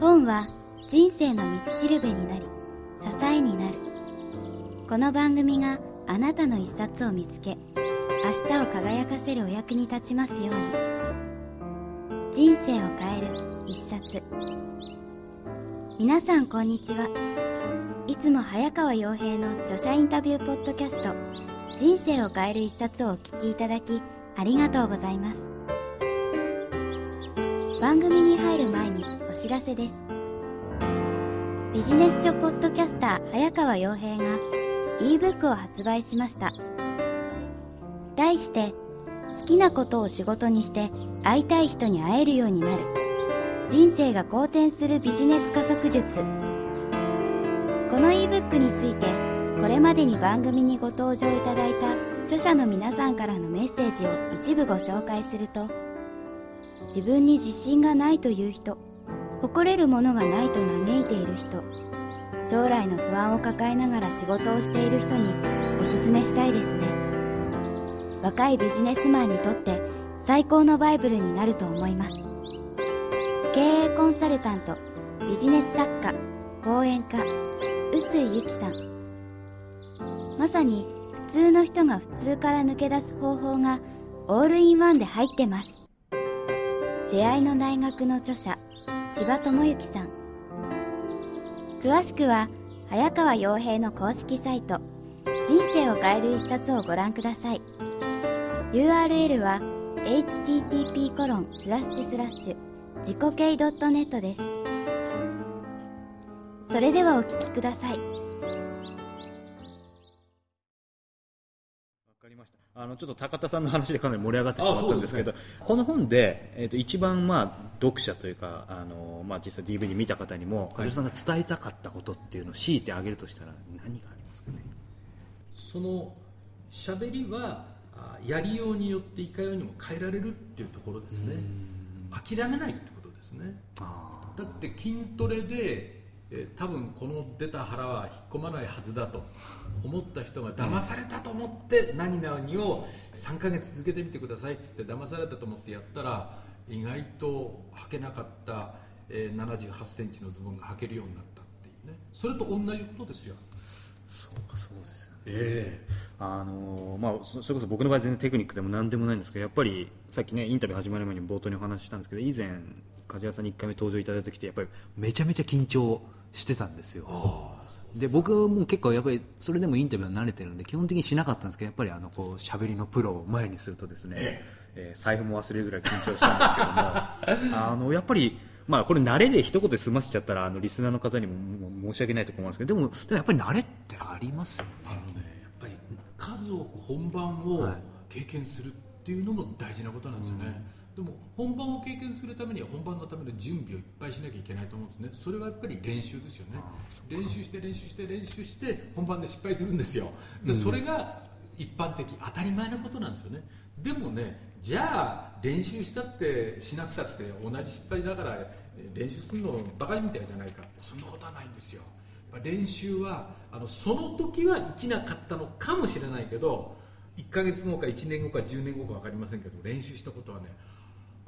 本は人生の道しるべになり支えになる。この番組があなたの一冊を見つけ明日を輝かせるお役に立ちますように。人生を変える一冊。皆さんこんにちは。いつも早川洋平の著者インタビューポッドキャスト人生を変える一冊をお聞きいただきありがとうございます。番組に入る前に知らせです。ビジネス書ポッドキャスター早川洋平が ebook を発売しました。題して好きなことを仕事にして会いたい人に会えるようになる。人生が好転するビジネス加速術。この ebook についてこれまでに番組にご登場いただいた著者の皆さんからのメッセージを一部ご紹介すると自分に自信がないという人誇れるものがないと嘆いている人。将来の不安を抱えながら仕事をしている人におすすめしたいですね。若いビジネスマンにとって最高のバイブルになると思います。経営コンサルタントビジネス作家講演家臼井由紀さん。まさに普通の人が普通から抜け出す方法がオールインワンで入ってます。出会いの大学の著者千葉智之さん。詳しくは早川洋平の公式サイト人生を変える一冊をご覧ください。URL は http コロンスラッシュスラッシュ自己系 .net です。それではお聞きください。のちょっと高田さんの話でかなり盛り上がってしまったんですけど、ね、この本で、えーと、一番、まあ、読者というかあの、まあ、実際 DVD 見た方にも梶、はい、さんが伝えたかったことっていうのを強いてあげるとしたら何がありますかね？その喋りはやりようによっていかようにも変えられるっていうところですね。諦めないってことですね。だって筋トレでえー、多分この出た腹は引っ込まないはずだと思った人が騙されたと思って何々を3ヶ月続けてみてくださいっつって騙されたと思ってやったら意外と履けなかった、えー、7 8センチのズボンが履けるようになったっていうね。それと同じことですよ。そうかそうですよね。えー、あのまあ、それこそ僕の場合全然テクニックでも何でもないんですけどやっぱりさっきねインタビュー始まる前に冒頭にお話ししたんですけど以前梶原さんに1回目登場いただいた時ってやっぱりめちゃめちゃ緊張してたんですよ。で僕も結構やっぱりそれでもインタビューは慣れてるんで基本的にしなかったんですけどやっぱりあのこう喋りのプロを前にするとですね、えー、財布も忘れるぐらい緊張したんですけども あのやっぱりまあこれ慣れで一言で済ませちゃったらあのリスナーの方にも申し訳ないと思うんですけどでもでもやっぱり慣れってありますよね。あのねやっぱり数多く本番を経験するっていうのも大事なことなんですよね、うんでも本番を経験するためには本番のための準備をいっぱいしなきゃいけないと思うんですね。それはやっぱり練習ですよね。練習して練習して練習して本番で失敗するんですよで、それが一般的当たり前のことなんですよね。でもねじゃあ練習したってしなくたって同じ失敗だから練習するのバカみたいじゃないか。ってそんなことはないんですよ。練習はあのその時は生きなかったのかもしれないけど1ヶ月後か1年後か10年後か分かりませんけど練習したことはね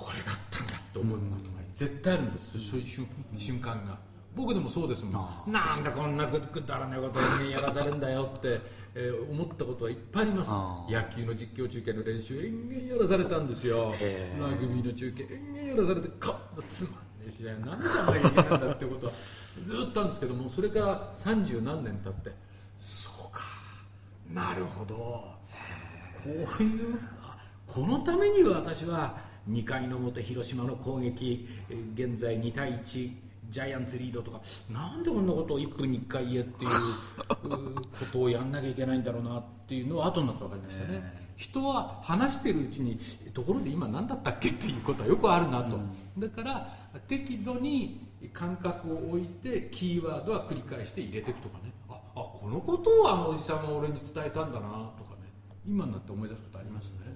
これだったんだって思うことが絶対あるんです、そういう瞬間が。僕でもそうですもん。なんだこんなくだらないことにやらされるんだよって、えー、思ったことはいっぱいあります。野球の実況中継の練習延々やらされたんですよ。ラグビーの中継延々やらされてかつまんねえ試合なんでじゃなきゃいけないんだってことはずっとあるんですけどもそれから三十何年経ってそうか。なるほど。こういうこのために私は2回の表広島の攻撃現在2対1ジャイアンツリードとか。なんでこんなことを1分に1回言えっていう ことをやんなきゃいけないんだろうなっていうのは後になって分かりましたね。人は話してるうちにところで今何だったっけっていうことはよくあるなと、うん、だから適度に感覚を置いてキーワードは繰り返して入れていくとかね。ああこのことをあのおじさんは俺に伝えたんだなとかね。今になって思い出すことありますね。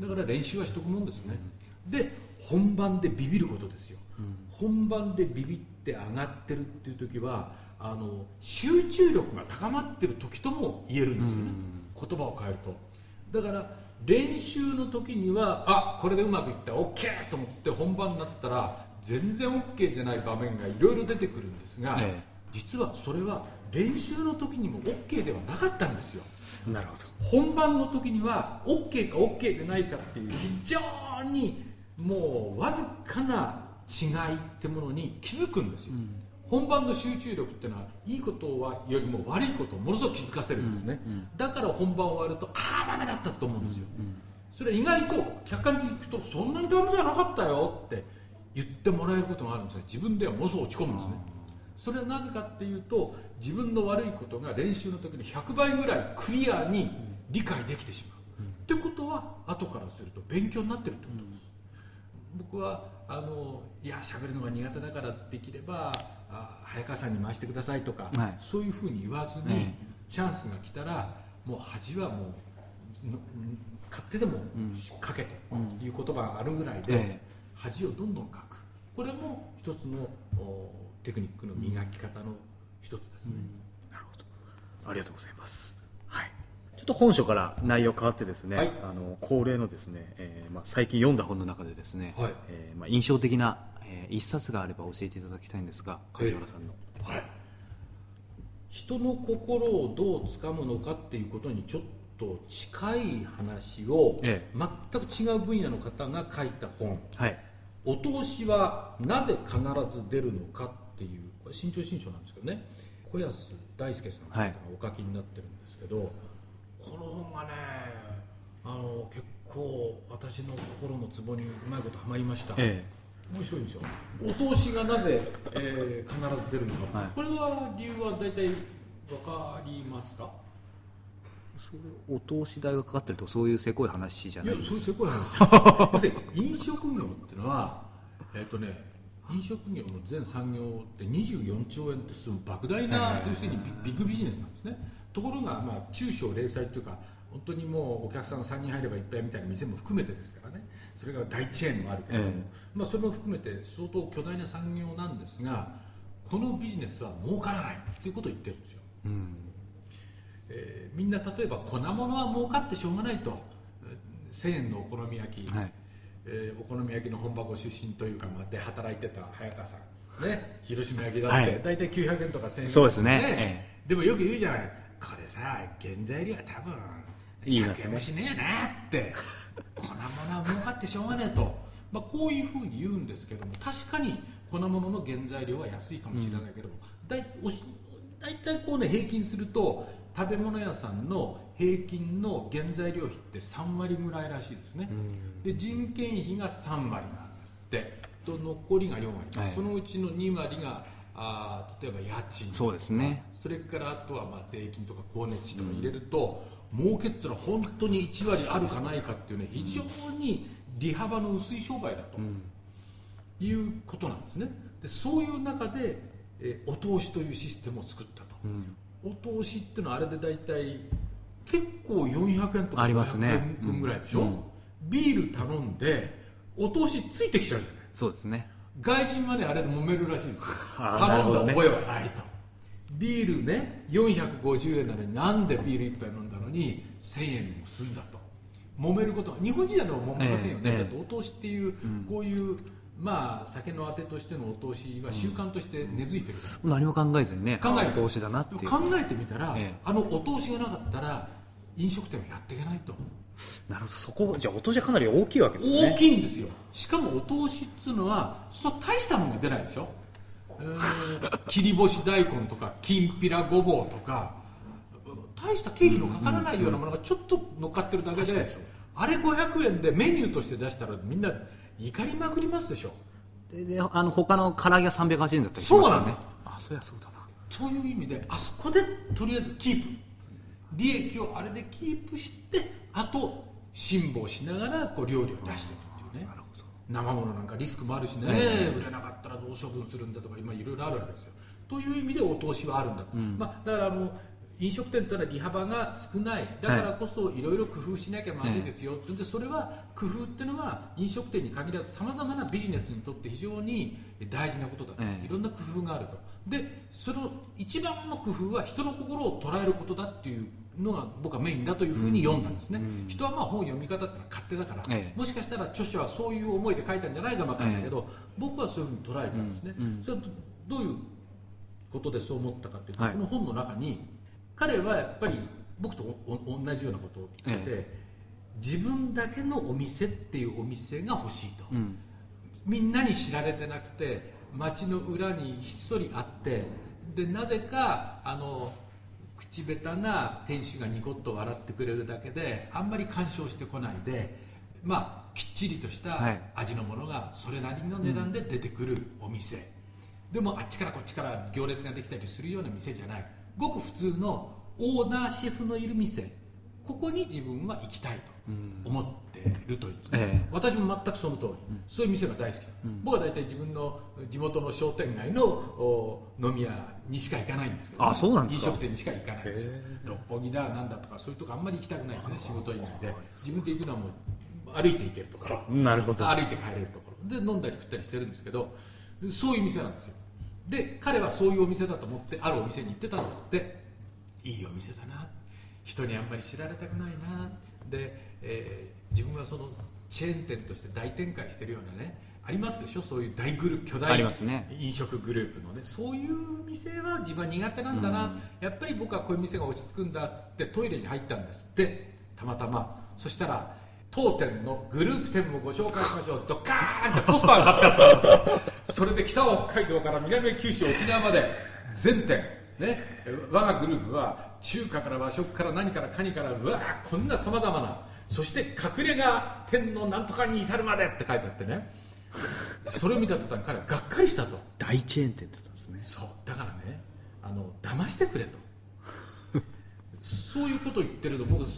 だから練習はしとくもんですね、うんで本番でビビることですよ、うん、本番でビビって上がってるっていう時はあの集中力が高まってる時とも言えるんですよね、うん、言葉を変えると。だから練習の時にはあこれでうまくいった OK と思って本番になったら全然 OK じゃない場面がいろいろ出てくるんですが、ええ、実はそれは練習の時にも OK ではなかったんですよ。なるほど。本番の時には OK か OK でないかっていう非常にもうわずかな違いってものに気づくんですよ、うん、本番の集中力っていうのはいいことはよりも悪いことをものすごく気づかせるんですね、うんうん、だから本番終わるとああダメだったと思うんですよ、それは意外と客観的に聞くとそんなにダメじゃなかったよって言ってもらえることがあるんですよ。自分ではものすごく落ち込むんですね。それはなぜかっていうと自分の悪いことが練習の時に100倍ぐらいクリアに理解できてしまう、うん、ってことは後からすると勉強になってるってことです、うん、僕はあのいや喋るのが苦手だからできればあ早川さんに回してくださいとか、はい、そういうふうに言わずに、チャンスが来たらもう恥はもう勝手でも書けという言葉があるぐらいで、恥をどんどん書く。これも一つのテクニックの磨き方の一つですね、うん、なるほど。ありがとうございます。はいちょっと本書から内容変わってですね、はい、あの恒例のですね、えーまあ、最近読んだ本の中でですね、はい、えー、まあ、印象的な、えー、一冊があれば教えていただきたいんですが梶原さんの、えー、はい。人の心をどうつかむのかっていうことにちょっと近い話を、ええ、全く違う分野の方が書いた本、はい、お通しはなぜ必ず出るのかっていうこれ新潮新書なんですけどね。小安大輔さんがお書きになってるんですけど、はい、この本がねあの結構私の心のツボにうまいことはまりました、ええ、面白いんですよ。お通しがなぜ、えー、必ず出るのか、はい、これは理由は大体分かりますか？お通し代がかかってるとそういうせこい話じゃないです。かいやそういうせこい話。です飲食業っていうのはえっ、ー、とね飲食業の全産業って24兆円ってすごい莫大な、要するにビッグビジネスなんですねところが、まあ、中小零細というか本当にもうお客さん3人入ればいっぱいみたいな店も含めてですからね。それが大チェーンもあるけども、えー、まあ、それも含めて相当巨大な産業なんですがこのビジネスは儲からないっていうことを言ってるんですよ、うん。えー、みんな例えば粉物は儲かってしょうがないと。1000円のお好み焼き、はい、えー、お好み焼きの本箱出身というか、まで働いてた早川さん、ね、広島焼きだって、大体900円とか1000円。とか、ね、そうですね、えー、でもよく言うじゃないこれさ原材料は多分100円もしねえなって 粉物は儲かってしょうがねえと、まあ、こういうふうに言うんですけども確かに粉物の原材料は安いかもしれないけども、うん、だい大体こうね平均すると食べ物屋さんの平均の原材料費って3割ぐらいらしいですね、で人件費が3割なんですって。と残りが4割、はい、そのうちの2割があ例えば家賃そうですねそれからあとはまあ税金とか光熱費とか入れると、うん、儲けってのは本当に1割あるかないかっていうね非常に利幅の薄い商売だと、いうことなんですね。でそういう中で、えお通しというシステムを作ったと、うん。お通しっていうのはあれで大体結構400円とか500円分ぐらいでしょ、うん。うん、ビール頼んでお通しついてきちゃうじゃない。そうですね。外人はねあれで揉めるらしいですよ。頼んだ覚えはないと、ね、ビールね450円なのになんでビール1杯飲んだのに1000円も済んだと。揉めることは日本人はでも揉めませんよね、えー、だってお通しっていう、こういうまあ酒のあてとしてのお通しは習慣として根付いてるから、うん、何も考えずにね考えお通しだなって考えてみたら、ええ、あのお通しがなかったら飲食店はやっていけないと。なるほど。そこじゃあお通しはかなり大きいわけですね。大きいんですよ。しかもお通しっていうのはそ大したもんが出ないでしょ、えー、切り干し大根とかきんぴらごぼうとか大した経費のかからないようなものがちょっと乗っかってるだけで、うんうん、あれ500円でメニューとして出したらみんな怒りまくりますでしょ。でであの他の唐揚げは380円だったりしますよね。あそりゃそうだな。そういう意味であそこでとりあえずキープ。利益をあれでキープしてあと辛抱しながらこう料理を出していくっていうね、なるほど生ものなんかリスクもあるしね、えー、売れなかったらどう処分するんだとか今いろいろあるわけですよ。という意味でお通しはあるんだと、うん、まあ、だからあの飲食店というのは利幅が少ない。だからこそいろいろ工夫しなきゃまずいですよ、はい、でそれは工夫っていうのは飲食店に限らずさまざまなビジネスにとって非常に大事なことだと、はい、いろんな工夫があると。でその一番の工夫は人の心を捉えることだっていうのが僕はメインだというふうに読んだんですね、うん、人はまあ本読み方ってのは勝手だから、ええ、もしかしたら著者はそういう思いで書いたんじゃないかもわからないけど、え、僕はそういうふうに捉えたんですね、うん、それはどういうことでそう思ったかというと、はい、この本の中に彼はやっぱり僕と同じようなことを言ってて、自分だけのお店っていうお店が欲しいと、うん、みんなに知られてなくて街の裏にひっそりあってでなぜかあの口下手な店主がニコッと笑ってくれるだけであんまり干渉してこないでまあきっちりとした味のものがそれなりの値段で出てくるお店、うん、でもあっちからこっちから行列ができたりするような店じゃない。ごく普通のオーナーシェフのいる店。ここに自分は行きたいと思ってるという、ええ、私も全くその通り、うん、そういう店が大好き、うん、僕は大体自分の地元の商店街の飲み屋にしか行かないんですけど、あそうなん飲食店にしか行かないですよ。六本木だなんだとかそういうとこあんまり行きたくないですね仕事以外で。自分で行くのはもう歩いて行けるところ。なるほど。歩いて帰れるところ。で飲んだり食ったりしてるんですけどそういう店なんですよ。で彼はそういうお店だと思ってあるお店に行ってたんですって。いいお店だな。人にあんまり知られたくないな。で、えー、自分はそのチェーン店として大展開してるようなねありますでしょ？そういう大グル巨大飲食グループのね。そういう店は自分は苦手なんだな、うん、やっぱり僕はこういう店が落ち着くんだっつってトイレに入ったんですってたまたま。そしたら当店のグループ店もご紹介しましょう。ドカーンってポスターが貼ってあったそれで北は北海道から南九州沖縄まで全店ね我がグループは中華から和食から何からカニからうわこんなさまざまなそして隠れ家店のなんとかに至るまでって書いてあってね。それを見た途端彼はがっかりしたと。大チェーン店だったんですね。そう。だからねあの騙してくれと。そういうことを言ってると僕分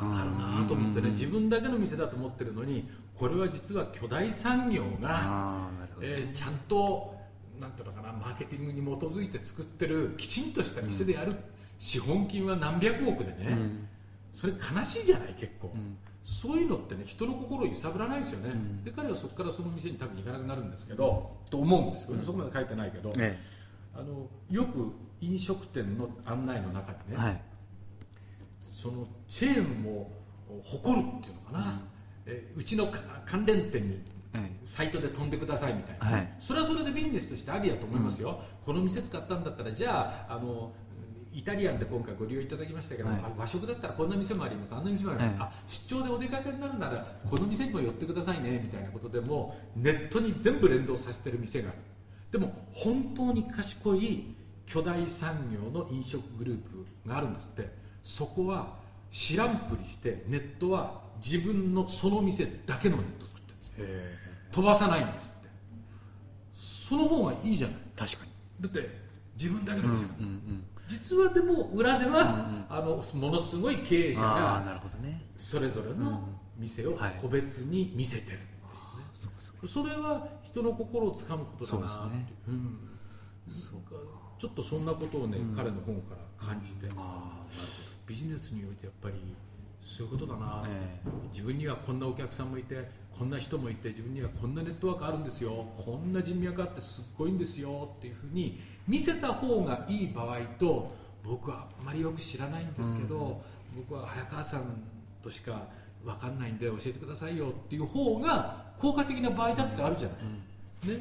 かるなと思ってね。自分だけの店だと思ってるのにこれは実は巨大産業が、えー、ちゃんとなんていうのかなマーケティングに基づいて作ってるきちんとした店でやる、うん、資本金は何百億でね、うん、それ悲しいじゃない結構、うん、そういうのってね人の心を揺さぶらないですよね、で彼はそこからその店に多分行かなくなるんですけどと思うんですけど、ね、そこまで書いてないけど、あのよく飲食店の案内の中にね、はい。そのチェーンも誇るっていうのかな、うん、えうちの関連店にサイトで飛んでくださいみたいな、はい、それはそれでビジネスとしてありだと思いますよ、うん、この店使ったんだったらじゃああのイタリアンで今回ご利用いただきましたけど、はい、和食だったらこんな店もあります。あんな店もあります、はい、あ出張でお出かけになるならこの店にも寄ってくださいねみたいなことでもネットに全部連動させてる店がある。でも本当に賢い巨大産業の飲食グループがあるんですって。そこは知らんぷりしてネットは自分のその店だけのネット作ってるんです飛ばさないんですって。その方がいいじゃない。確かに。だって自分だけの店が、うんうんうん、実はでも裏では、あのものすごい経営者がなるほど、ね、それぞれの店を個別に見せてるっていうね、それは人の心をつかむことだなって、ね。うん、ちょっとそんなことをね、うん、彼の本から感じて、あなるほど。ビジネスにおいてやっぱりそういうことだな、えー、自分にはこんなお客さんもいてこんな人もいて自分にはこんなネットワークあるんですよ。こんな人脈あってすっごいんですよ。っていうふうに見せた方がいい場合と僕はあまりよく知らないんですけど、うん、僕は早川さんとしか分かんないんで教えてくださいよ。っていう方が効果的な場合だってあるじゃない、うん、ね。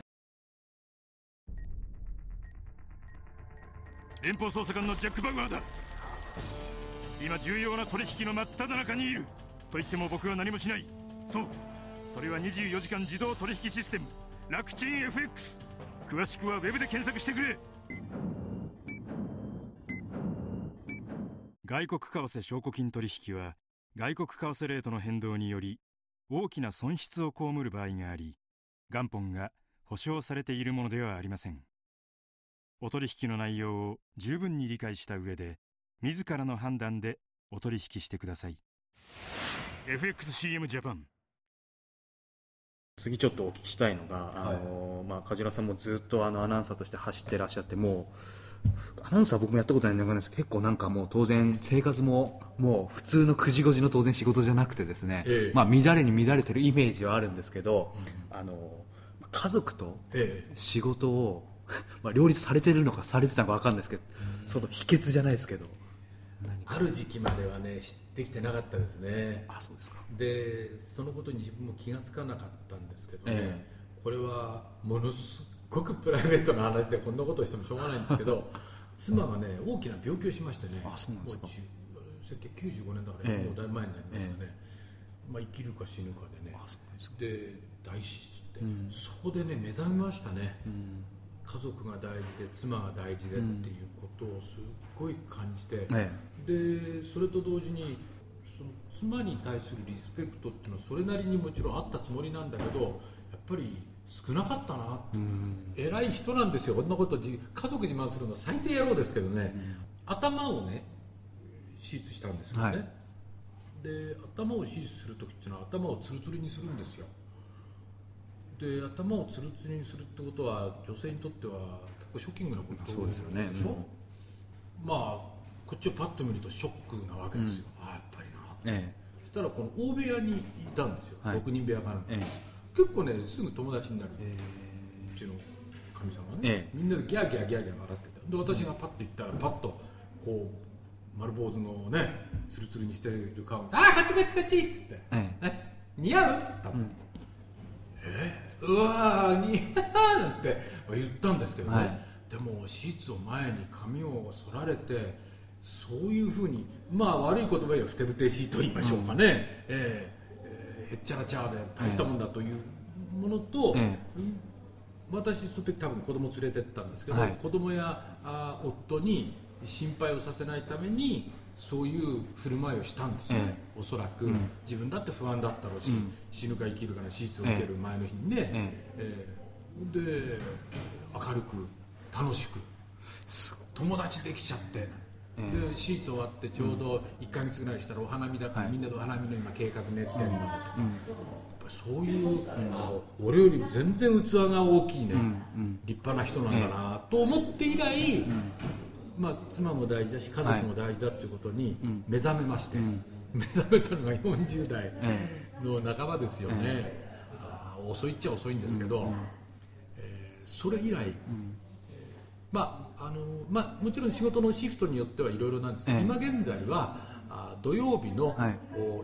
連邦捜査官のジャック・バウアーだ今重要な取引の真っ只中にいる。と言っても僕は何もしない。そう。それは24時間自動取引システム。楽ちん FX 詳しくはウェブで検索してくれ。外国為替証拠金取引は外国為替レートの変動により大きな損失を被る場合があり元本が保証されているものではありません。お取引の内容を十分に理解した上で自らの判断でお取引してください。FXCM ジャパン。次ちょっとお聞きしたいのが、あのまあ、梶原さんもずっとあのアナウンサーとして走ってらっしゃってもうアナウンサー僕もやったことないんですけど結構なんかもう当然生活ももう普通の9時5時の当然仕事じゃなくてですね、ええ、まあ、乱れに乱れてるイメージはあるんですけど、うん、あの家族と仕事を、まあ、両立されてるのかされてたのか分かんないですけど、うん、その秘訣じゃないですけどある時期まではね知ってきてなかったですね。あそうですか。でそのことに自分も気が付かなかったんですけどね、えこれはものすごくプライベートな話でこんなことをしてもしょうがないんですけど 妻がね大きな病気をしましてね。あそうなんですか。もう10 1995年だから、ええ。もうだいぶ前になりますよね、まあ、生きるか死ぬかでね。あそうですか。で大手術って、うん。そこでね目覚めましたね。うん家族が大事で妻が大事でっていうことをすっごい感じて、えでそれと同時にその妻に対するリスペクトっていうのはそれなりにもちろんあったつもりなんだけどやっぱり少なかったなって。えうん。偉い人なんですよ。こんなことじ家族自慢するの最低野郎ですけどね、頭をね手術したんですよね、はい。で頭を手術する時っていうのは頭をツルツルにするんですよで頭をツルツルにするってことは女性にとっては結構ショッキングなことそうですよね。でしょ、まあこっちをパッと見るとショックなわけですよ、ああやっぱりなえそしたらこの大部屋にいたんですよ、はい。6人部屋があるんで、ええ。結構ねすぐ友達になる、えうちのかみさんがね、ええ。みんなでギャーギャーギャーギャー笑ってて。で私がパッと行ったらパッとこう丸坊主のねツルツルにしてる顔ああカチカチカチっつって。ええ。え似合う？っつったの、えうわー似合うなんて言ったんですけどね、はい。でも手術を前に髪を剃られてそういうふうにまあ悪い言葉ではふてぶてしいと言いましょうかね、えええーへっちゃらちゃらで大したもんだというものと、え私その時多分子供連れてったんですけど、はい。子供やあ夫に心配をさせないためにそういう振る舞いをしたんですね、えおそらく、自分だって不安だったろうし、うん。死ぬか生きるかの手術を受ける前の日にね、ええ。ーで明るく楽しく友達できちゃって、えで手術終わってちょうど1か月ぐらいしたらお花見だから、はい。みんなでお花見の今計画練ってんのとか、そういう、あ俺より全然器が大きいね、うん。立派な人なんだなと思って以来、まあ、妻も大事だし家族も大事だっていうことにうん。目覚めまして、ん。目覚めたのが40代えの半ばですよね、あー遅いっちゃ遅いんですけど、えーそれ以来、まああのまあ、もちろん仕事のシフトによってはいろいろなんですけど、ええ。今現在はあ土曜日の、はい。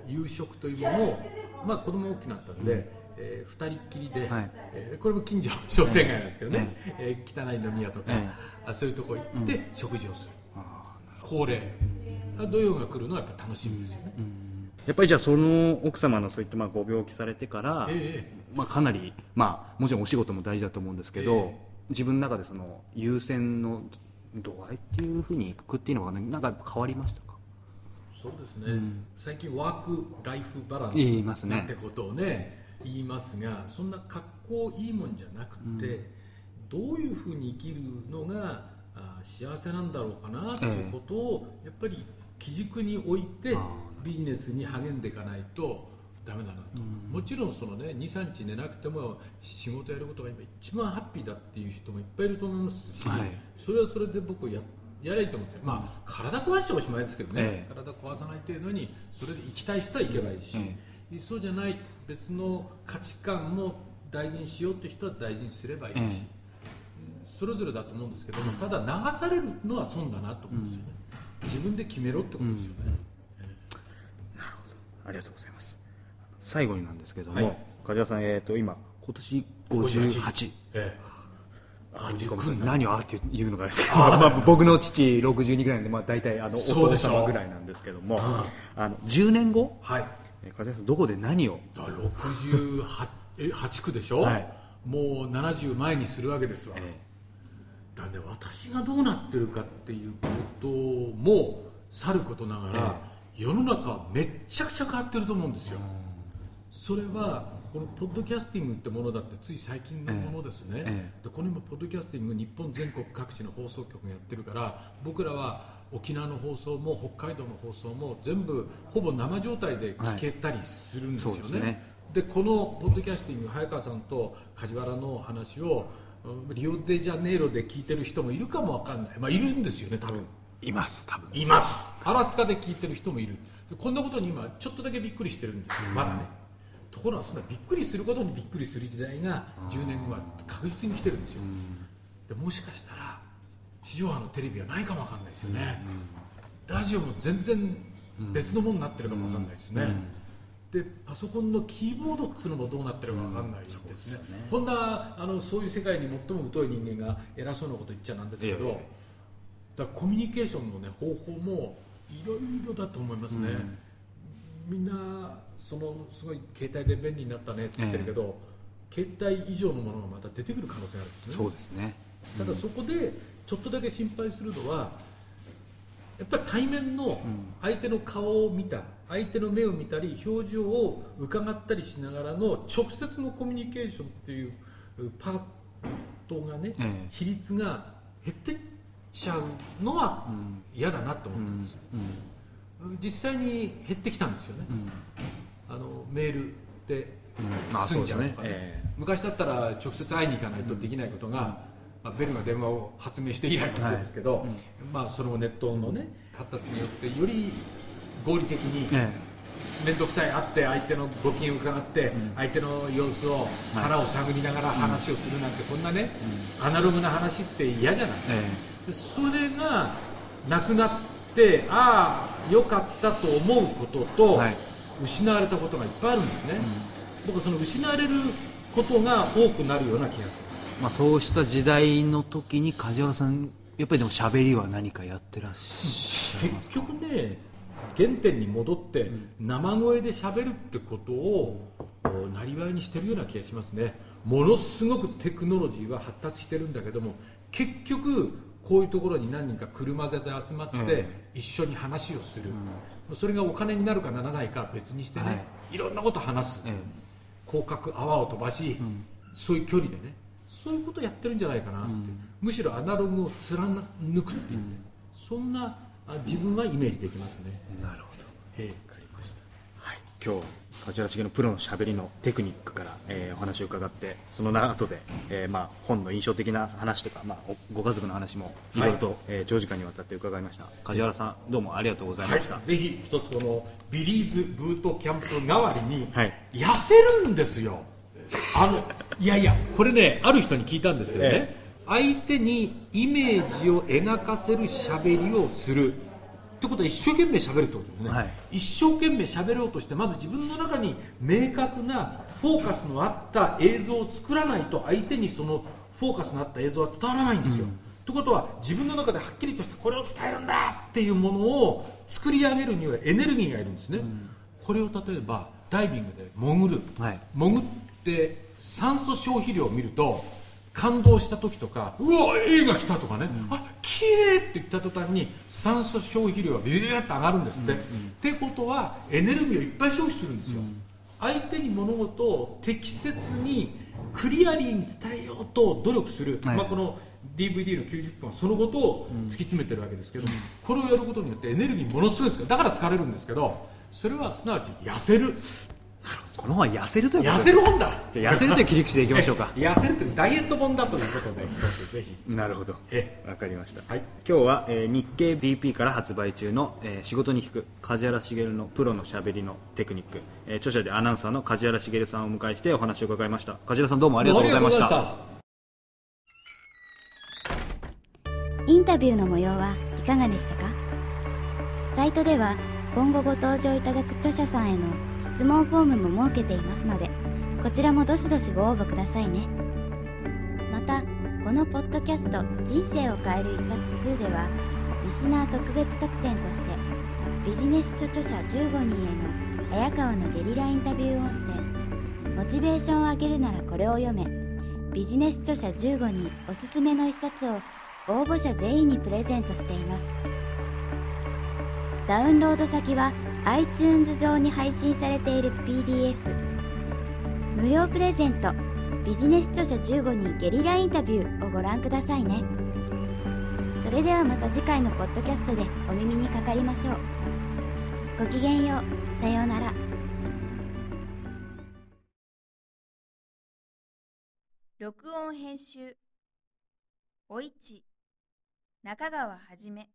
夕食というものを、まあ、子供が大きくなったんで、えー、2人っきりで、はい。えーこれも近所の商店街なんですけどね、えー汚い飲み屋とか、えあそういうとこ行って食事をする、あ恒例、あ土曜が来るのはやっぱ楽しみですよね、やっぱりじゃあその奥様のそういったまあご病気されてから、えまあ、かなり、まあ、もちろんお仕事も大事だと思うんですけど、ええ。自分の中でその優先の度合いっていうふうにいくっていうのが、ね、なんか変わりましたか？そうですね、うん。最近ワーク・ライフ・バランス言いますね。なんてことをね言いますがそんな格好いいもんじゃなくて、どういうふうに生きるのがあ幸せなんだろうかなということを、やっぱり基軸に置いてビジネスに励んでいかないとダメだなと、もちろんそのね23日寝なくても仕事やることが今一番ハッピーだっていう人もいっぱいいると思いますし、はい。それはそれで僕ややりゃいいと思うんですよ、まあ、体壊しておしまいですけどね、ええ。体壊さない程度にそれで行きたい人は行けばいいし、えそうじゃない別の価値観も大事にしようという人は大事にすればいいし、ええうん。それぞれだと思うんですけどもただ流されるのは損だなと思うんですよね、自分で決めろってことですよね、なるほど。ありがとうございます。最後になんですけども、はい。梶原さん、えー、と今今年58ええ。あ50ごめんなさいくんな何をあって言うのかですけど、まあ、僕の父62ぐらいなんで、まあ、大体あのお父様ぐらいなんですけどもあの10年後？はいえー梶原さんどこで何を？だから68え8区でしょ、はい。もう70前にするわけですわ、えだからね私がどうなってるかっていうこともさることながら、世の中はめっちゃくちゃ変わってると思うんですよ、それはこのポッドキャスティングってものだってつい最近のものですね、えでこの今ポッドキャスティング日本全国各地の放送局がやってるから僕らは沖縄の放送も北海道の放送も全部ほぼ生状態で聞けたりするんですよね,、はい。ですね。でこのポッドキャスティング早川さんと梶原の話をうんリオデジャネイロで聞いてる人もいるかもわかんない、まあ、いるんですよね多分。います多分。います。アラスカで聞いてる人もいる。でこんなことに今ちょっとだけびっくりしてるんですよまだねところがそんなびっくりすることにびっくりする時代が10年後は確実に来てるんですよ。でもしかしたら地上波のテレビはないかもわかんないですよね、ラジオも全然別のものになってるかもわかんないですね、でパソコンのキーボードっつうのもどうなってるかわかんないですね,、すね。こんなあのそういう世界に最も疎い人間が偉そうなこと言っちゃなんですけど、ええ。だコミュニケーションの、ね、方法もいろいろだと思いますね、みんなそのすごい携帯で便利になったねって言ってるけど、携帯以上のものがまた出てくる可能性があるんですね。そうですね。ただそこでちょっとだけ心配するのはやっぱり対面の相手の顔を見た相手の目を見たり表情を伺ったりしながらの直接のコミュニケーションっていうパートがね、ええ。比率が減ってっちゃうのは嫌だなと思ってます、実際に減ってきたんですよね、あのメールであ済んじゃうとかねそうですね。ええ。昔だったら直接会いに行かないとできないことが、まあ、ベルが電話を発明して以来のことですけど、まあ、そのネットの、ね、発達によってより合理的にえ面倒くさい会って相手のご機嫌を伺って、相手の様子を腹を探りながら話をするなんて、こんなね、アナログな話って嫌じゃない、えでそれがなくなってああよかったと思うことと、はい失われたことがいっぱいあるんですね、僕はその失われることが多くなるような気がする。まあ、そうした時代の時に梶原さんやっぱりでも喋りは何かやってらっしゃいます結局ね原点に戻って生声で喋るってことをなりわいにしてるような気がしますね。ものすごくテクノロジーは発達してるんだけども結局こういうところに何人か車座で集まってえ一緒に話をする、それがお金になるかならないかは別にしてね、、はい。ろんなこと話す、え広角泡を飛ばし、そういう距離でね。そういうことをやってるんじゃないかなって、むしろアナログを貫くっていう。ね、そんなあ自分はイメージできますね、えなるほど。ええ。わかりました、はい、今日梶原茂のプロの喋りのテクニックから、えーお話を伺ってその後で、えーまあ、本の印象的な話とか、まあ、おご家族の話もい。ろいろと、えー長時間にわたって伺いました。梶原さんどうもありがとうございました、はい、ぜひ一つこのビリーズブートキャンプ代わりにはい。痩せるんですよ。あのいやいやこれねある人に聞いたんですけどね、え。相手にイメージを描かせる喋りをするってことは一生懸命喋るってことですね、はい。一生懸命喋ろうとしてまず自分の中に明確なフォーカスのあった映像を作らないと相手にそのフォーカスのあった映像は伝わらないんですよ、ということは自分の中ではっきりとしたこれを伝えるんだっていうものを作り上げるにはエネルギーがいるんですね、これを例えばダイビングで潜る、はい。潜って酸素消費量を見ると感動した時とかうわ映画来たとかね、あ綺麗って言った途端に酸素消費量がビューッと上がるんですって、ってことはエネルギーをいっぱい消費するんですよ、相手に物事を適切にクリアリーに伝えようと努力する、はい。まあ、この DVD の90分はそのことを突き詰めてるわけですけど、これをやることによってエネルギーものすごいです。からだから疲れるんですけどそれはすなわち痩せるこの本は痩せるということ痩でせる本だ。じゃあ痩せるという切り口でいきましょうか。痩せるというダイエット本だということでぜひ。なるほど。えわかりました、はい。今日は、えー日経 BP から発売中の、えー仕事に聞く梶原茂のプロのしゃべりのテクニック、えー著者でアナウンサーの梶原茂さんをお迎えしてお話を伺いました。梶原さんどうもありがとうございました。ありがとうございまインタビューの模様はいかがでしたか？サイトでは今後ご登場いただく著者さんへの質問フォームも設けていますのでこちらもどしどしご応募くださいね。またこのポッドキャスト「人生を変える一冊2」ではリスナー特別特典としてビジネス書著者15人への早川のゲリラインタビュー音声モチベーションを上げるならこれを読めビジネス著者15人おすすめの一冊を応募者全員にプレゼントしています。ダウンロード先は iTunes 上に配信されている PDF 無料プレゼント。ビジネス著者15人ゲリラインタビューをご覧くださいね。それではまた次回のポッドキャストでお耳にかかりましょう。ごきげんよう。さようなら。録音編集。おいち。中川はじめ。